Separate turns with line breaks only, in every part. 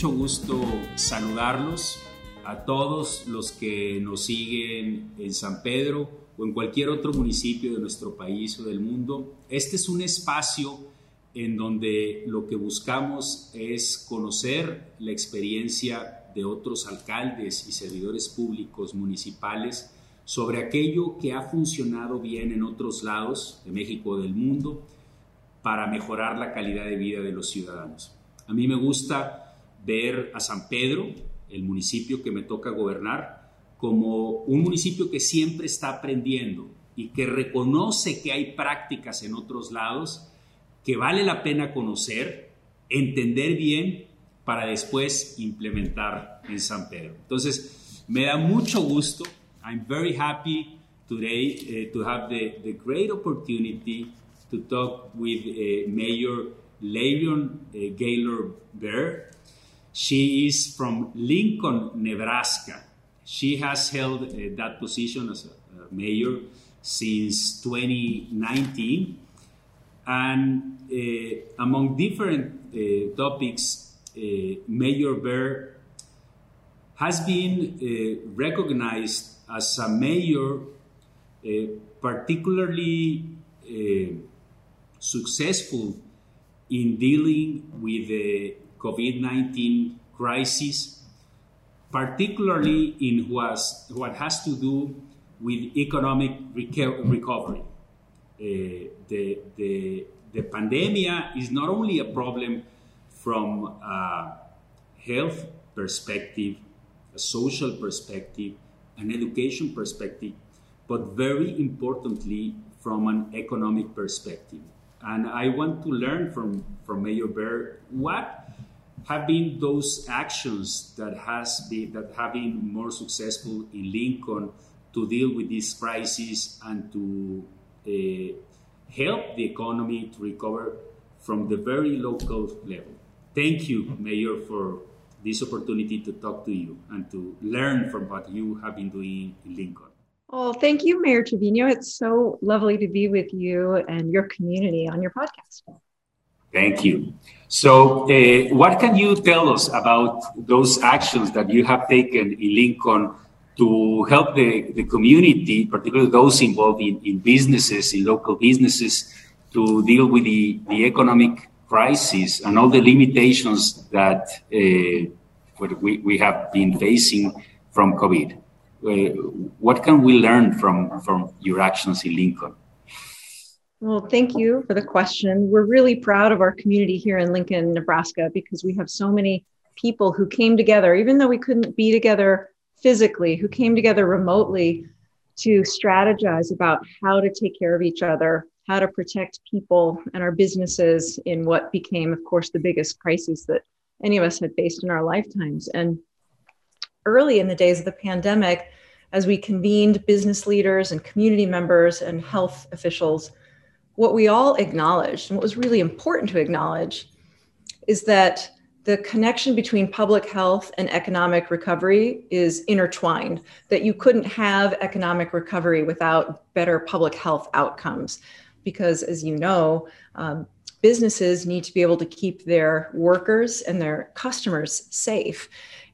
mucho gusto saludarlos a todos los que nos siguen en San Pedro o en cualquier otro municipio de nuestro país o del mundo. Este es un espacio en donde lo que buscamos es conocer la experiencia de otros alcaldes y servidores públicos municipales sobre aquello que ha funcionado bien en otros lados de México o del mundo para mejorar la calidad de vida de los ciudadanos. A mí me gusta ver a San Pedro, el municipio que me toca gobernar, como un municipio que siempre está aprendiendo y que reconoce que hay prácticas en otros lados que vale la pena conocer, entender bien para después implementar en San Pedro. Entonces, me da mucho gusto. I'm very happy today uh, to have the, the great opportunity to talk with uh, Mayor Levion uh, Gaylor Bear. She is from Lincoln, Nebraska. She has held uh, that position as a, a mayor since 2019. And uh, among different uh, topics, uh, Mayor Baird has been recognized as a mayor particularly successful in dealing with the COVID 19 crisis, particularly in what's, what has to do with economic recovery. Uh, the, the, the pandemic is not only a problem from a health perspective, a social perspective, an education perspective, but very importantly, from an economic perspective. And I want to learn from, from Mayor Baird what have been those actions that has been that have been more successful in Lincoln to deal with this crisis and to uh, help the economy to recover from the very local level. Thank you, Mayor, for this opportunity to talk to you and to learn from what you have been doing in Lincoln.
Oh, thank you, Mayor Trevino. It's so lovely to be with you and your community on your podcast.
Thank you. So, uh, what can you tell us about those actions that you have taken in Lincoln to help the, the community, particularly those involved in, in businesses, in local businesses, to deal with the, the economic crisis and all the limitations that uh, we, we have been facing from COVID? Uh, what can we learn from from your actions in Lincoln?
Well, thank you for the question. We're really proud of our community here in Lincoln, Nebraska, because we have so many people who came together, even though we couldn't be together physically, who came together remotely to strategize about how to take care of each other, how to protect people and our businesses in what became, of course, the biggest crisis that any of us had faced in our lifetimes. And early in the days of the pandemic, as we convened business leaders and community members and health officials, what we all acknowledged and what was really important to acknowledge is that the connection between public health and economic recovery is intertwined, that you couldn't have economic recovery without better public health outcomes. Because, as you know, um, businesses need to be able to keep their workers and their customers safe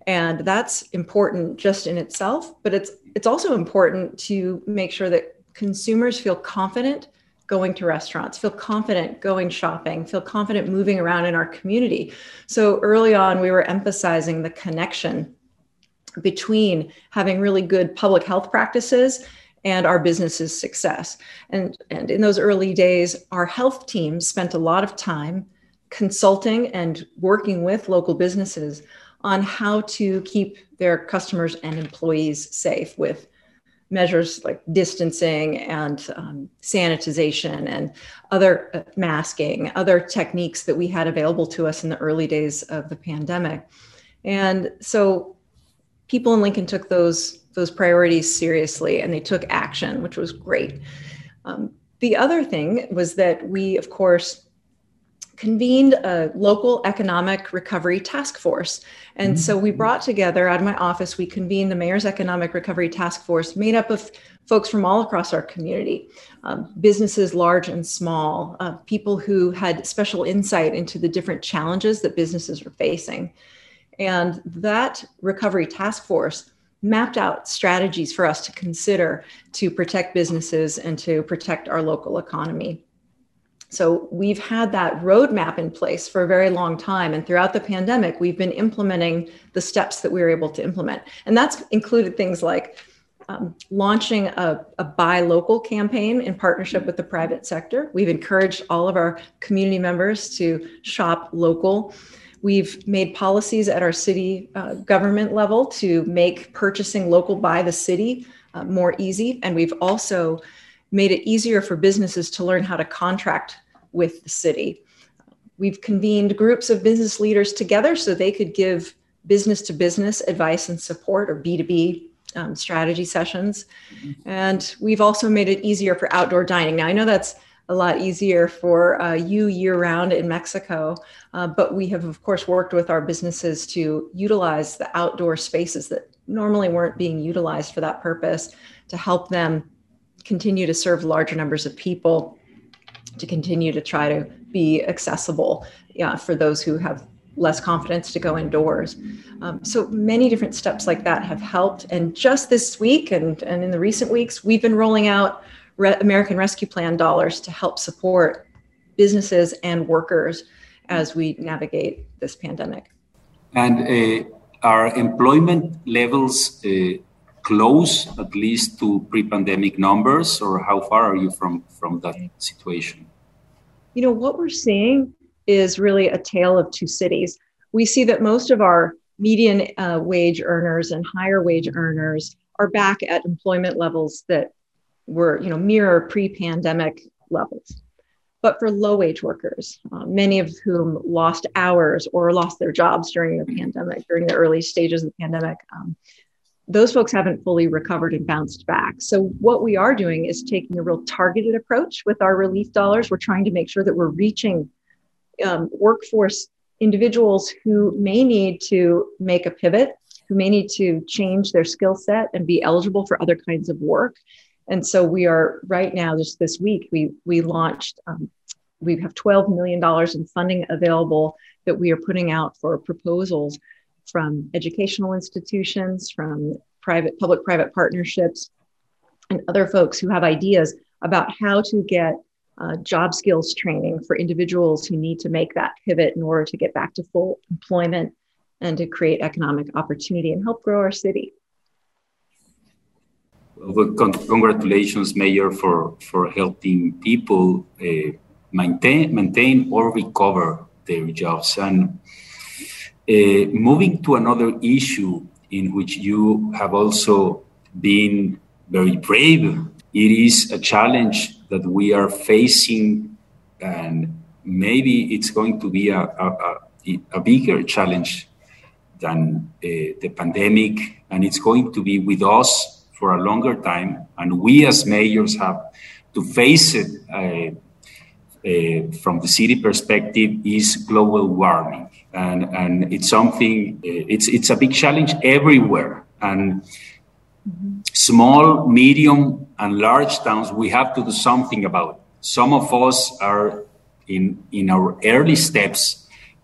and that's important just in itself but it's it's also important to make sure that consumers feel confident going to restaurants feel confident going shopping feel confident moving around in our community. So early on we were emphasizing the connection between having really good public health practices and our business's success. And and in those early days our health teams spent a lot of time consulting and working with local businesses on how to keep their customers and employees safe with measures like distancing and um, sanitization and other uh, masking, other techniques that we had available to us in the early days of the pandemic. And so people in Lincoln took those those priorities seriously and they took action, which was great. Um, the other thing was that we, of course, convened a local economic recovery task force. And mm-hmm. so we brought together out of my office, we convened the Mayor's Economic Recovery Task Force made up of folks from all across our community, um, businesses large and small, uh, people who had special insight into the different challenges that businesses were facing. And that recovery task force mapped out strategies for us to consider to protect businesses and to protect our local economy. So we've had that roadmap in place for a very long time. And throughout the pandemic, we've been implementing the steps that we were able to implement. And that's included things like um, launching a, a, buy local campaign in partnership with the private sector. We've encouraged all of our community members to shop local. We've made policies at our city uh, government level to make purchasing local by the city uh, more easy. And we've also made it easier for businesses to learn how to contract with the city. We've convened groups of business leaders together so they could give business to business advice and support or B2B um, strategy sessions. And we've also made it easier for outdoor dining. Now, I know that's a lot easier for uh, you year round in Mexico, uh, but we have, of course, worked with our businesses to utilize the outdoor spaces that normally weren't being utilized for that purpose to help them continue to serve larger numbers of people, to continue to try to be accessible yeah, for those who have less confidence to go indoors. Um, so many different steps like that have helped. And just this week and, and in the recent weeks, we've been rolling out Re- American Rescue Plan dollars to help support businesses and workers as we navigate this pandemic.
And uh, employment levels uh, close at least to pre-pandemic numbers or how far are you from from that situation?
You know what we're seeing is really a tale of two cities. We see that most of our median uh, wage earners and higher wage earners are back at employment levels that were you know mirror pre-pandemic levels. But for low wage workers uh, many of whom lost hours or lost their jobs during the pandemic during the early stages of the pandemic um, those folks haven't fully recovered and bounced back. So, what we are doing is taking a real targeted approach with our relief dollars. We're trying to make sure that we're reaching um, workforce individuals who may need to make a pivot, who may need to change their skill set and be eligible for other kinds of work. And so, we are right now, just this week, we, we launched, um, we have $12 million in funding available that we are putting out for proposals from educational institutions, from private, public private partnerships, and other folks who have ideas about how to get uh, job skills training for individuals who need to make that pivot in order to get back to full employment and to create economic opportunity and help grow our city.
Well, con- congratulations, Mayor, for, for helping people uh, maintain, maintain or recover their jobs. And uh, moving to another issue in which you have also been very brave, it is a challenge that we are facing, and maybe it's going to be a, a, a bigger challenge than uh, the pandemic, and it's going to be with us for a longer time. And we as mayors have to face it uh, uh, from the city perspective is global warming, and and it's something. Uh, it's it's a big challenge everywhere, and small, medium, and large towns we have to do something about. it. Some of us are in in our early steps.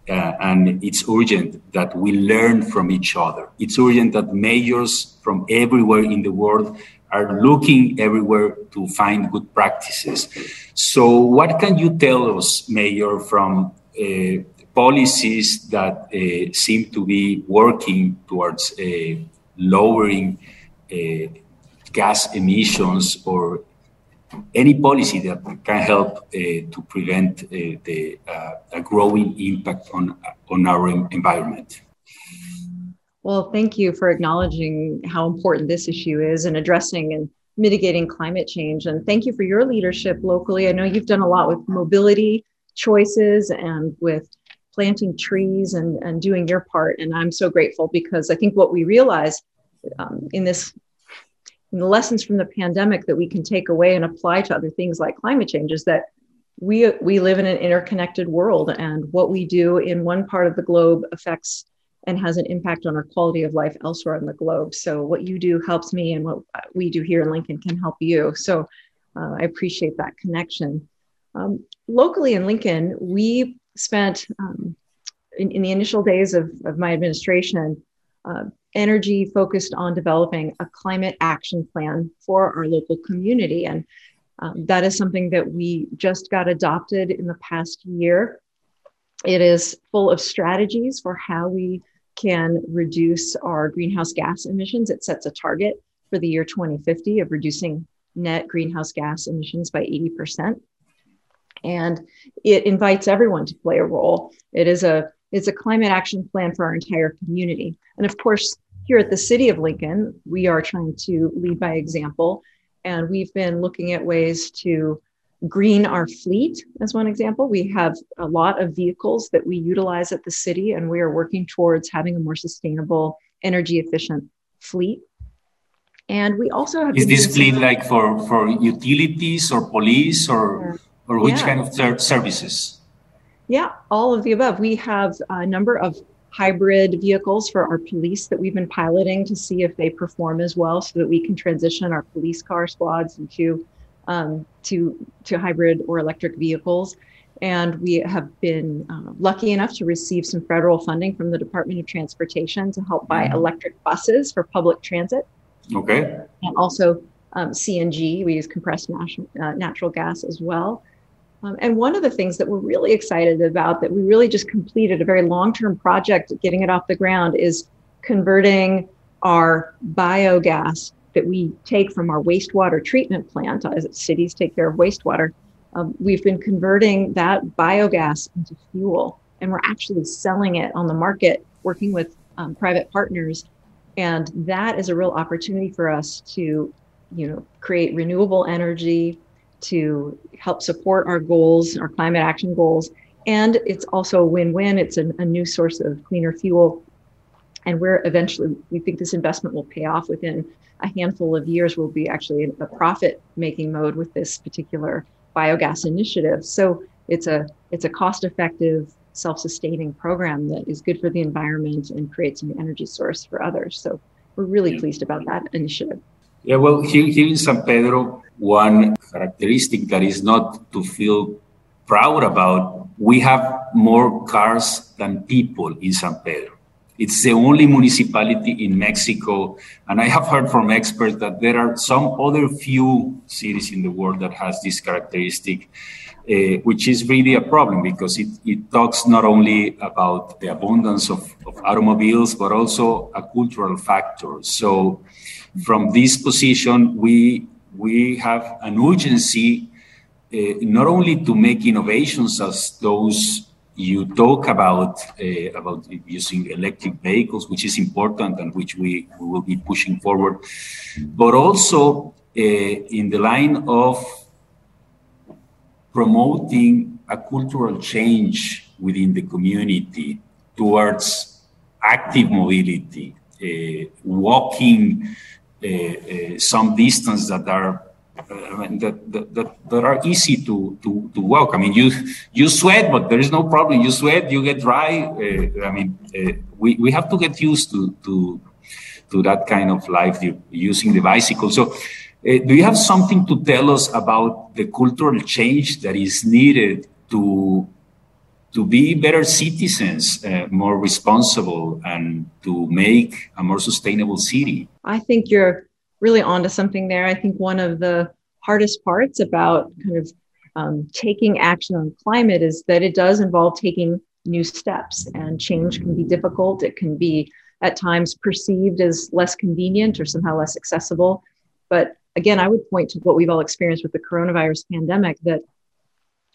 Uh, and it's urgent that we learn from each other. It's urgent that mayors from everywhere in the world are looking everywhere to find good practices. So, what can you tell us, Mayor, from uh, policies that uh, seem to be working towards uh, lowering uh, gas emissions or any policy that can help uh, to prevent uh, the a growing impact on on our environment?
Well, thank you for acknowledging how important this issue is and addressing and mitigating climate change. And thank you for your leadership locally. I know you've done a lot with mobility choices and with planting trees and, and doing your part. And I'm so grateful because I think what we realize um, in this in the lessons from the pandemic that we can take away and apply to other things like climate change is that we we live in an interconnected world and what we do in one part of the globe affects and has an impact on our quality of life elsewhere on the globe. So, what you do helps me, and what we do here in Lincoln can help you. So, uh, I appreciate that connection. Um, locally in Lincoln, we spent um, in, in, the initial days of, of my administration, uh, energy focused on developing a climate action plan for our local community. And um, that is something that we just got adopted in the past year. It is full of strategies for how we can reduce our greenhouse gas emissions. It sets a target for the year 2050 of reducing net greenhouse gas emissions by 80%. And it invites everyone to play a role. It is a it's a climate action plan for our entire community. And of course, here at the City of Lincoln, we are trying to lead by example. And we've been looking at ways to green our fleet, as one example. We have a lot of vehicles that we utilize at the city, and we are working towards having a more sustainable, energy efficient fleet. And we also have.
Is this fleet like for, for utilities or police or, or which yeah. kind of ser- services?
Yeah, all of the above. We have a number of hybrid vehicles for our police that we've been piloting to see if they perform as well so that we can transition our police car squads into um, to to hybrid or electric vehicles. And we have been uh, lucky enough to receive some federal funding from the department of transportation to help buy mm-hmm. electric buses for public transit.
Okay.
And also um, cng we use compressed natural, uh, natural gas as well. Um, and one of the things that we're really excited about that we really just completed a very long-term project getting it off the ground is converting our biogas that we take from our wastewater treatment plant as cities take care of wastewater um, we've been converting that biogas into fuel and we're actually selling it on the market working with um, private partners and that is a real opportunity for us to you know create renewable energy to help support our goals, our climate action goals. And it's also a win win. It's a, a new source of cleaner fuel. And we're eventually, we think this investment will pay off within a handful of years. We'll be actually in a profit making mode with this particular biogas initiative. So it's a it's a cost effective, self sustaining program that is good for the environment and creates an energy source for others. So we're really pleased about that initiative.
Yeah, well, here, here in San Pedro, one characteristic that is not to feel proud about, we have more cars than people in San Pedro. It's the only municipality in Mexico, and I have heard from experts that there are some other few cities in the world that has this characteristic, uh, which is really a problem because it, it talks not only about the abundance of, of automobiles, but also a cultural factor. So from this position, we we have an urgency uh, not only to make innovations as those you talk about uh, about using electric vehicles, which is important and which we, we will be pushing forward, but also uh, in the line of promoting a cultural change within the community towards active mobility, uh, walking uh, uh, some distance that are that, that, that, that, are easy to, to, to walk. I mean, you, you sweat, but there is no problem. You sweat, you get dry. Uh, I mean, uh, we, we have to get used to, to, to that kind of life using the bicycle. So, uh, do you have something to tell us about the cultural change that is needed to to be better citizens, uh, more responsible, and to make a more sustainable city.
I think you're really onto something there. I think one of the hardest parts about kind of um, taking action on climate is that it does involve taking new steps, and change can be difficult. It can be at times perceived as less convenient or somehow less accessible. But again, I would point to what we've all experienced with the coronavirus pandemic that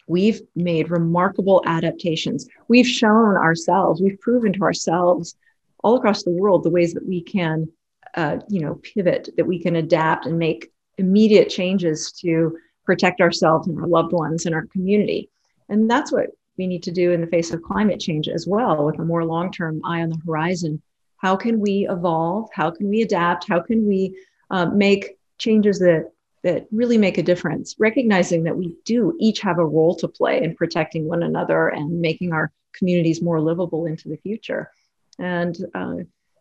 We've made remarkable adaptations. We've shown ourselves, we've proven to ourselves all across the world the ways that we can, uh, you know, pivot, that we can adapt and make immediate changes to protect ourselves and our loved ones and our community. And that's what we need to do in the face of climate change as well, with a more long term eye on the horizon. How can we evolve? How can we adapt? How can we uh, make changes that that really make a difference, recognizing that we do each have a role to play in protecting one another and making our communities more livable into the future. And uh,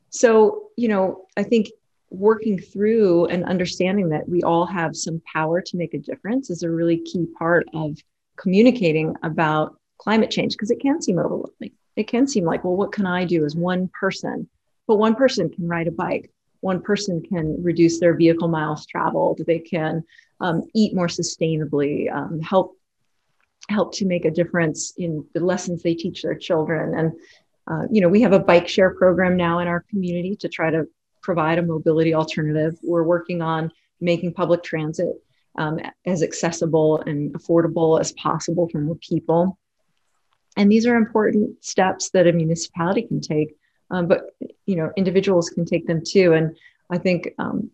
so, you know, I think working through and understanding that we all have some power to make a difference is a really key part of communicating about climate change because it can seem overwhelming. it can seem like, well, what can I do as one person? But one person can ride a bike. One person can reduce their vehicle miles traveled. They can um, eat more sustainably, um, help help to make a difference in the lessons they teach their children. And uh, you know, we have a bike share program now in our community to try to provide a mobility alternative. We're working on making public transit um, as accessible and affordable as possible for more people. And these are important steps that a municipality can take, um, but you know individuals can take them too. And I think um,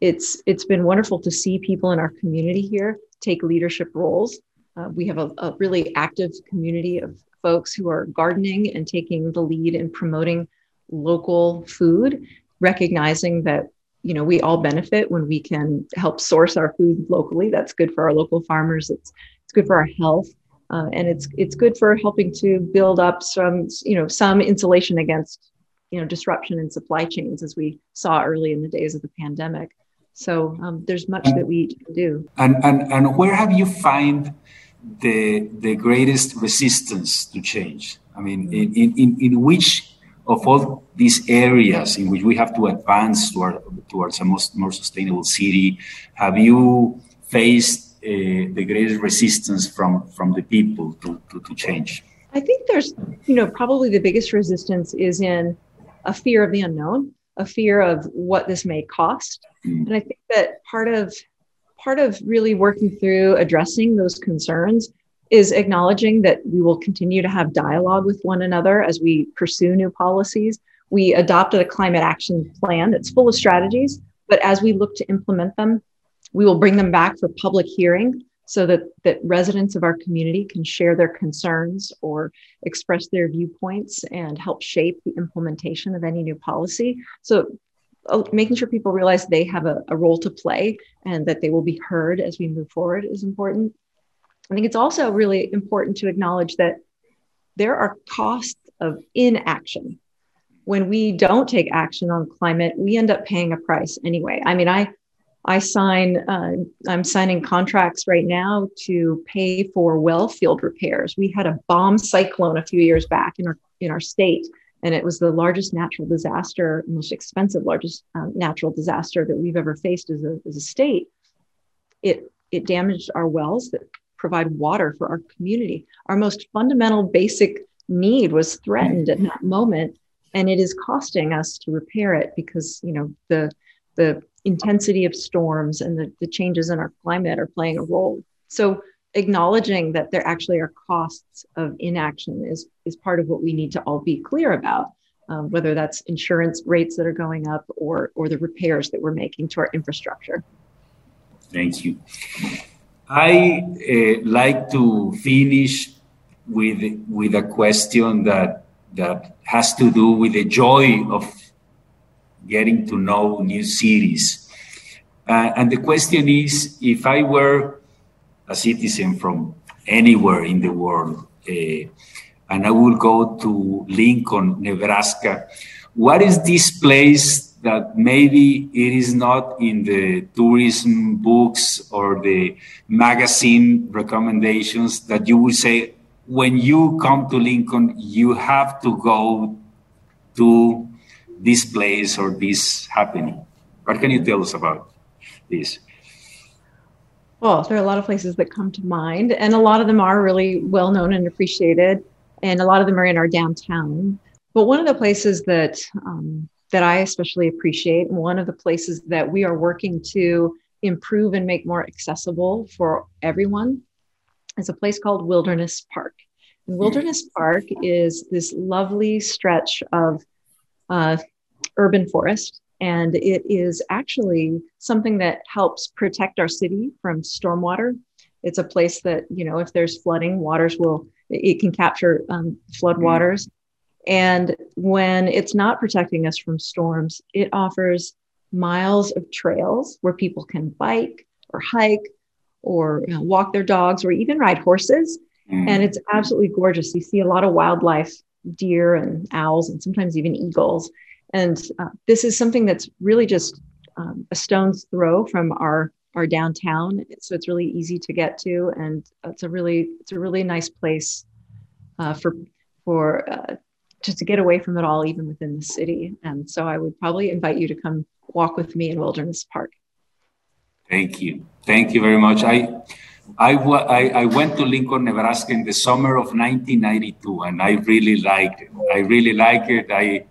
it's it's been wonderful to see people in our community here take leadership roles. Uh, we have a, a really active community of folks who are gardening and taking the lead in promoting local food, recognizing that you know we all benefit when we can help source our food locally. That's good for our local farmers. It's it's good for our health uh, and it's it's good for helping to build up some you know some insulation against you know disruption in supply chains as we saw early in the days of the pandemic so um, there's much that we can do
and, and and where have you find the the greatest resistance to change i mean in in, in which of all these areas in which we have to advance toward, towards a most, more sustainable city have you faced uh, the greatest resistance from from the people to, to, to change?
I think there's, you know, probably the biggest resistance is in a fear of the unknown, a fear of what this may cost. Mm. And I think that part of part of really working through addressing those concerns is acknowledging that we will continue to have dialogue with one another as we pursue new policies. We adopted a climate action plan that's full of strategies, but as we look to implement them, we will bring them back for public hearing so that, that residents of our community can share their concerns or express their viewpoints and help shape the implementation of any new policy. So, making sure people realize they have a, a role to play and that they will be heard as we move forward is important. I think it's also really important to acknowledge that there are costs of inaction. When we don't take action on climate, we end up paying a price anyway. I mean, I I sign, uh, I'm signing contracts right now to pay for well field repairs. We had a bomb cyclone a few years back in our in our state, and it was the largest natural disaster, most expensive, largest um, natural disaster that we've ever faced as a, as a state. It it damaged our wells that provide water for our community. Our most fundamental, basic need was threatened at that moment, and it is costing us to repair it because you know the the intensity of storms and the, the changes in our climate are playing a role. So acknowledging that there actually are costs of inaction is, is part of what we need to all be clear about, um, whether that's insurance rates that are going up or, or the repairs that we're making to our infrastructure.
Thank you. I uh, like to finish with, with a question that, that has to do with the joy of getting to know new cities. Uh, and the question is if I were a citizen from anywhere in the world uh, and I will go to Lincoln, Nebraska, what is this place that maybe it is not in the tourism books or the magazine recommendations that you would say when you come to Lincoln, you have to go to this place or this happening. What can you tell us about this?
Well, there are a lot of places that come to mind, and a lot of them are really well known and appreciated, and a lot of them are in our downtown. But one of the places that um, that I especially appreciate, and one of the places that we are working to improve and make more accessible for everyone, is a place called Wilderness Park. And Wilderness Park is this lovely stretch of uh, urban forest. And it is actually something that helps protect our city from stormwater. It's a place that, you know, if there's flooding, waters will, it can capture um, flood mm-hmm. waters. And when it's not protecting us from storms, it offers miles of trails where people can bike or hike or you know, walk their dogs or even ride horses. Mm. And it's absolutely gorgeous. You see a lot of wildlife deer and owls and sometimes even eagles. And uh, this is something that's really just um, a stone's throw from our our downtown, so it's really easy to get to, and it's a really it's a really nice place uh, for for uh, just to get away from it all, even within the city. And so I would probably invite you to come walk with me in Wilderness Park.
Thank you. Thank you very much. I, I, I, I went to Lincoln, Nebraska in the summer of 1992, and I really liked it. I really like it. I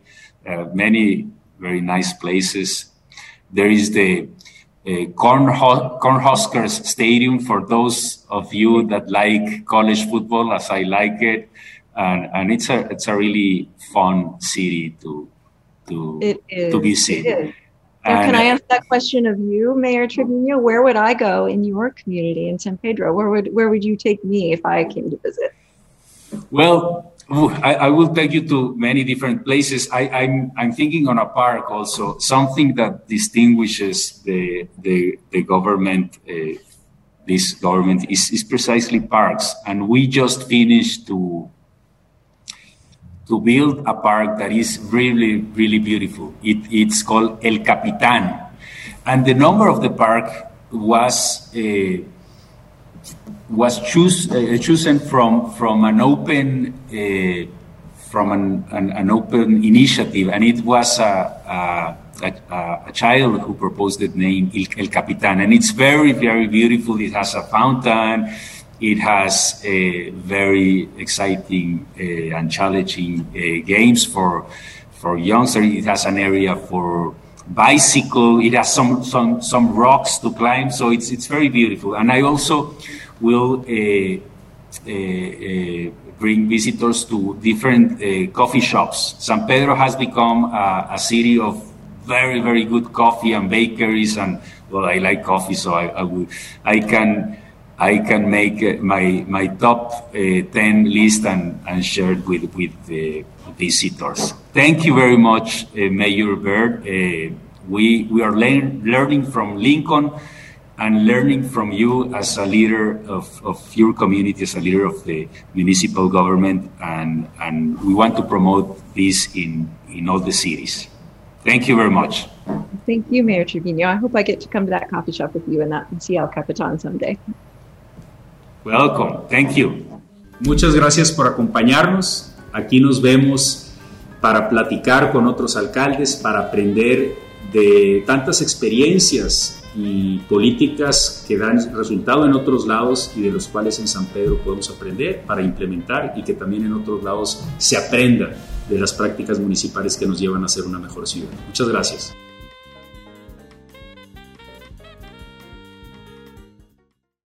uh, many very nice places. There is the uh, Cornhuskers Stadium for those of you that like college football, as I like it, and, and it's a it's a really fun city to to to visit.
Can I ask that question of you, Mayor Trevino? Where would I go in your community in San Pedro? Where would where would you take me if I came to visit?
Well, I, I will take you to many different places. I, am I'm, I'm thinking on a park also, something that distinguishes the the, the government. Uh, this government is, is precisely parks, and we just finished to to build a park that is really, really beautiful. It, it's called El Capitan. And the number of the park was uh, was choose, uh, chosen from from an open uh, from an, an, an, open initiative, and it was a, a, a, a child who proposed the name El Capitan, and it's very very beautiful. It has a fountain. It has a very exciting uh, and challenging uh, games for for youngsters. It has an area for bicycle. It has some some some rocks to climb. So it's it's very beautiful. And I also will uh, uh, uh bring visitors to different coffee shops. San Pedro has become a, a, city of very very good coffee and bakeries. And well, I like coffee, so I I, I can I can make my my top uh, 10 list and, and share it with, with the visitors. Thank you very much, uh, Mayor Baird. we, we are learn, learning from Lincoln and learning from you as a leader of, of your community, as a leader of the municipal government, and, and we want to promote this in, in all the cities. Thank you very much.
Thank you, Mayor Trevino. I hope I get to come to that coffee shop with you and that and see El Capitan someday.
Welcome. Thank you. Muchas gracias por acompañarnos. Aquí nos vemos para platicar con otros alcaldes, para aprender de tantas experiencias y políticas que dan resultado en otros lados y de los cuales en San Pedro podemos aprender para implementar y que también en otros lados se aprenda de las prácticas municipales que nos llevan a ser una mejor ciudad. Muchas gracias.